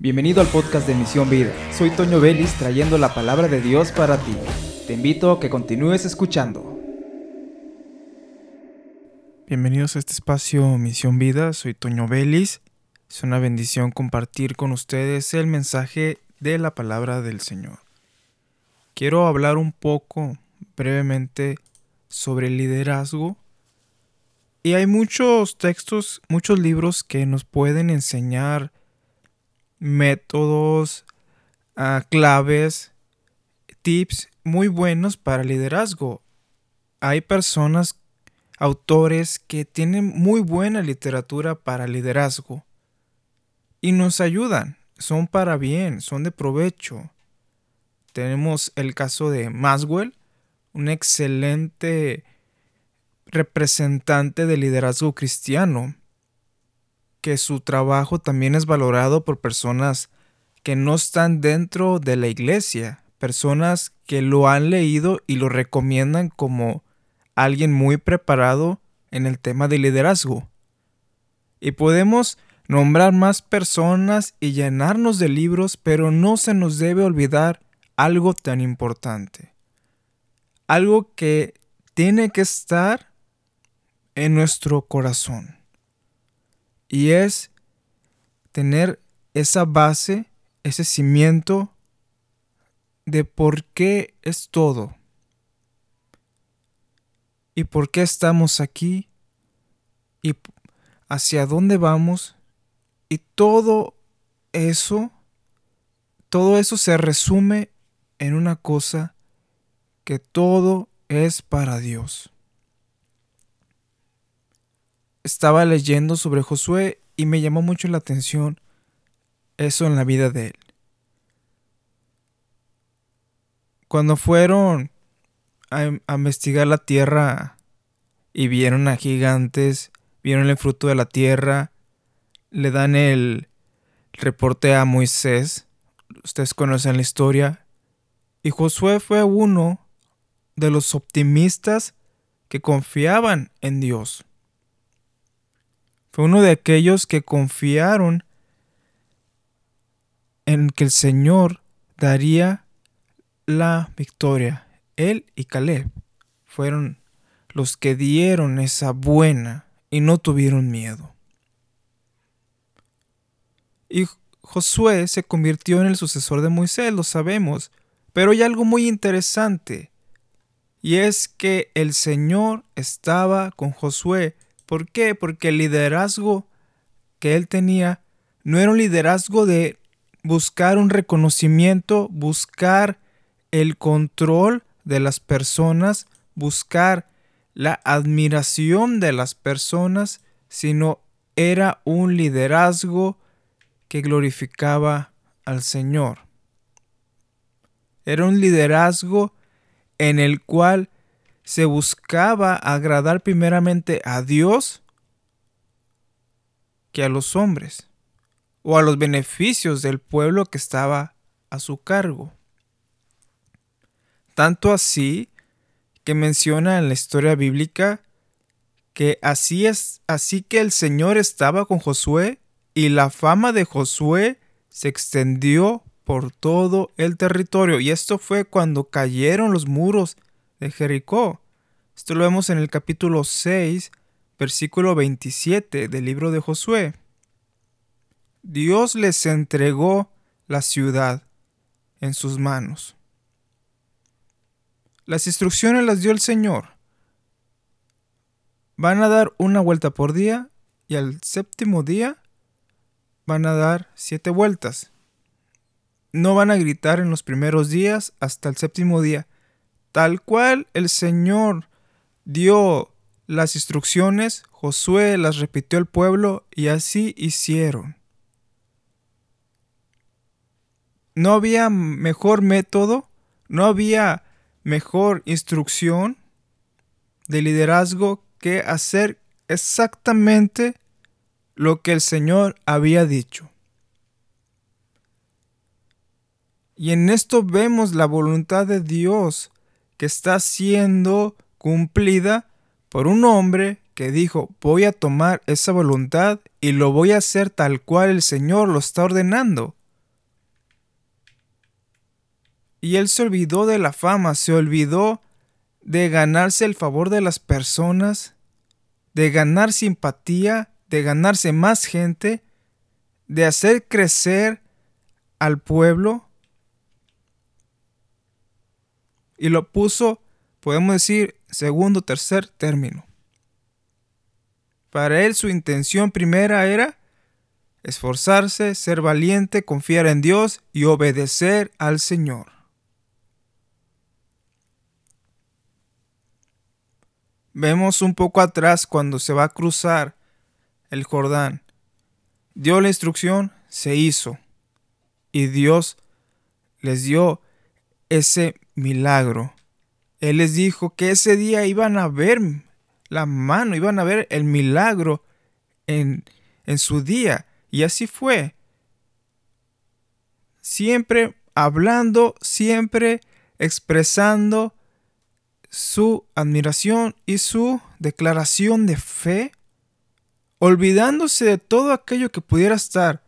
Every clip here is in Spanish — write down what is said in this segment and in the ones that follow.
Bienvenido al podcast de Misión Vida. Soy Toño Vélez trayendo la palabra de Dios para ti. Te invito a que continúes escuchando. Bienvenidos a este espacio Misión Vida. Soy Toño Vélez. Es una bendición compartir con ustedes el mensaje de la palabra del Señor. Quiero hablar un poco brevemente sobre el liderazgo. Y hay muchos textos, muchos libros que nos pueden enseñar métodos, ah, claves, tips muy buenos para liderazgo. Hay personas, autores que tienen muy buena literatura para liderazgo y nos ayudan, son para bien, son de provecho. Tenemos el caso de Maswell, un excelente representante de liderazgo cristiano que su trabajo también es valorado por personas que no están dentro de la iglesia, personas que lo han leído y lo recomiendan como alguien muy preparado en el tema de liderazgo. Y podemos nombrar más personas y llenarnos de libros, pero no se nos debe olvidar algo tan importante. Algo que tiene que estar en nuestro corazón y es tener esa base, ese cimiento de por qué es todo. Y por qué estamos aquí y hacia dónde vamos. Y todo eso, todo eso se resume en una cosa que todo es para Dios estaba leyendo sobre Josué y me llamó mucho la atención eso en la vida de él. Cuando fueron a, investigar la tierra y vieron a gigantes, vieron el fruto de la tierra, le dan el reporte a Moisés, ustedes conocen la historia, y Josué fue uno de los optimistas que confiaban en Dios. Fue uno de aquellos que confiaron en que el Señor daría la victoria. Él y Caleb fueron los que dieron esa buena y no tuvieron miedo. Y Josué se convirtió en el sucesor de Moisés, lo sabemos, pero hay algo muy interesante, y es que el Señor estaba con Josué ¿Por qué? Porque el liderazgo que él tenía no era un liderazgo de buscar un reconocimiento, buscar el control de las personas, buscar la admiración de las personas, sino era un liderazgo que glorificaba al Señor. Era un liderazgo en el cual se buscaba agradar primeramente a Dios que a los hombres, o a los beneficios del pueblo que estaba a su cargo. Tanto así que menciona en la historia bíblica que así es, así que el Señor estaba con Josué y la fama de Josué se extendió por todo el territorio. Y esto fue cuando cayeron los muros de Jericó. Esto lo vemos en el capítulo 6, versículo 27 del libro de Josué. Dios les entregó la ciudad en sus manos. Las instrucciones las dio el Señor. Van a dar una vuelta por día y al séptimo día van a dar siete vueltas. No van a gritar en los primeros días hasta el séptimo día Tal cual el Señor dio las instrucciones, Josué las repitió al pueblo y así hicieron. No había mejor método, no había mejor instrucción de liderazgo que hacer exactamente lo que el Señor había dicho. Y en esto vemos la voluntad de Dios que está siendo cumplida por un hombre que dijo, voy a tomar esa voluntad y lo voy a hacer tal cual el Señor lo está ordenando. Y él se olvidó de la fama, se olvidó de ganarse el favor de las personas, de ganar simpatía, de ganarse más gente, de hacer crecer al pueblo Y lo puso, podemos decir, segundo, tercer término. Para él su intención primera era esforzarse, ser valiente, confiar en Dios y obedecer al Señor. Vemos un poco atrás cuando se va a cruzar el Jordán. Dio la instrucción, se hizo. Y Dios les dio ese milagro. Él les dijo que ese día iban a ver la mano, iban a ver el milagro en, en su día. Y así fue. Siempre hablando, siempre expresando su admiración y su declaración de fe, olvidándose de todo aquello que pudiera estar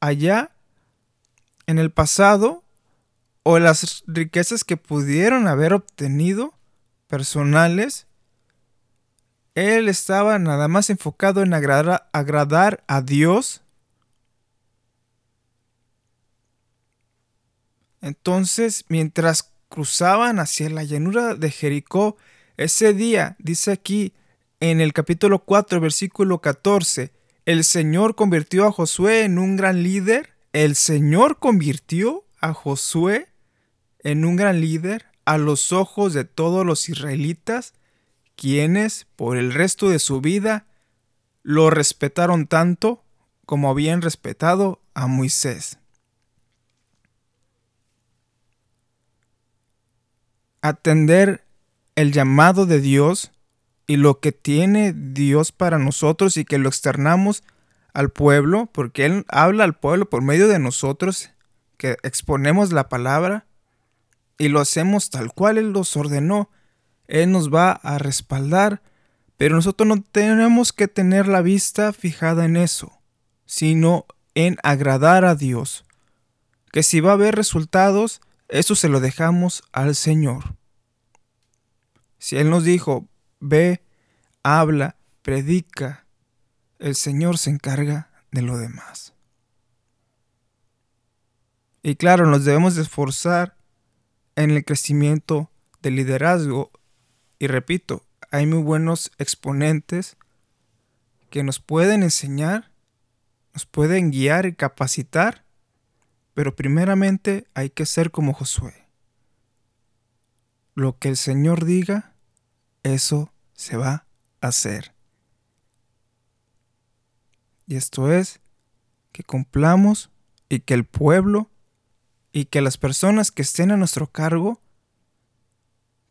allá en el pasado o las riquezas que pudieron haber obtenido personales, él estaba nada más enfocado en agradar, agradar a Dios. Entonces, mientras cruzaban hacia la llanura de Jericó, ese día, dice aquí en el capítulo 4, versículo 14, el Señor convirtió a Josué en un gran líder. El Señor convirtió a Josué en un gran líder a los ojos de todos los israelitas, quienes por el resto de su vida lo respetaron tanto como habían respetado a Moisés. atender el llamado de Dios y lo que tiene Dios para nosotros y que lo externamos al pueblo, porque Él habla al pueblo por medio de nosotros, que exponemos la palabra y lo hacemos tal cual Él los ordenó. Él nos va a respaldar, pero nosotros no tenemos que tener la vista fijada en eso, sino en agradar a Dios. Que si va a haber resultados, eso se lo dejamos al Señor. Si Él nos dijo, ve, habla, predica, el Señor se encarga de lo demás. Y claro, nos debemos esforzar en el crecimiento del liderazgo. Y repito, hay muy buenos exponentes que nos pueden enseñar, nos pueden guiar y capacitar pero primeramente hay que ser como Josué. Lo que el Señor diga, eso se va a hacer. Y esto es que cumplamos y que el pueblo y que las personas que estén a nuestro cargo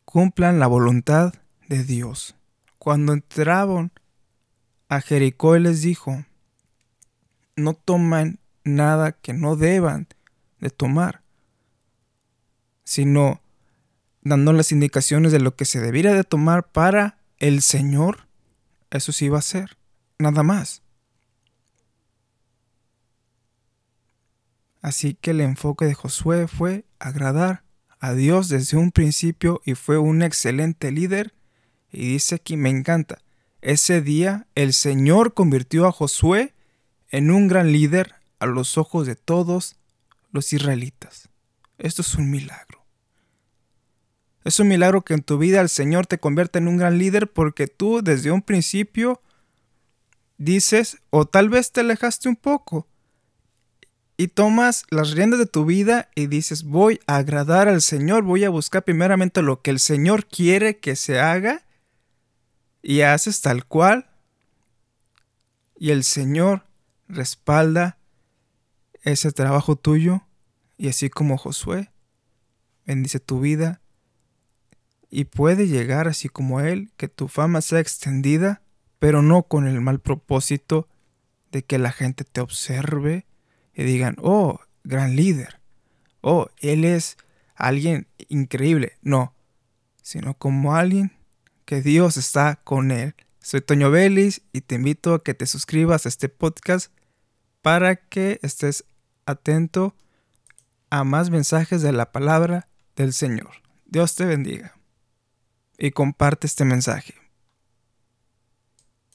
cumplan la voluntad de Dios. Cuando entraban a Jericó, Él les dijo, no toman nada que no deban de tomar, sino dando las indicaciones de lo que se debiera de tomar para el Señor, eso sí va a ser, nada más. Así que el enfoque de Josué fue agradar a Dios desde un principio y fue un excelente líder. Y dice aquí, me encanta, ese día el Señor convirtió a Josué en un gran líder a los ojos de todos los israelitas. Esto es un milagro. Es un milagro que en tu vida el Señor te convierta en un gran líder porque tú desde un principio dices, o tal vez te alejaste un poco, y tomas las riendas de tu vida y dices, voy a agradar al Señor, voy a buscar primeramente lo que el Señor quiere que se haga, y haces tal cual, y el Señor respalda ese trabajo tuyo y así como Josué bendice tu vida y puede llegar así como él que tu fama sea extendida, pero no con el mal propósito de que la gente te observe y digan, oh, gran líder, oh, él es alguien increíble, no, sino como alguien que Dios está con él. Soy Toño Vélez y te invito a que te suscribas a este podcast para que estés atento a más mensajes de la palabra del Señor. Dios te bendiga y comparte este mensaje.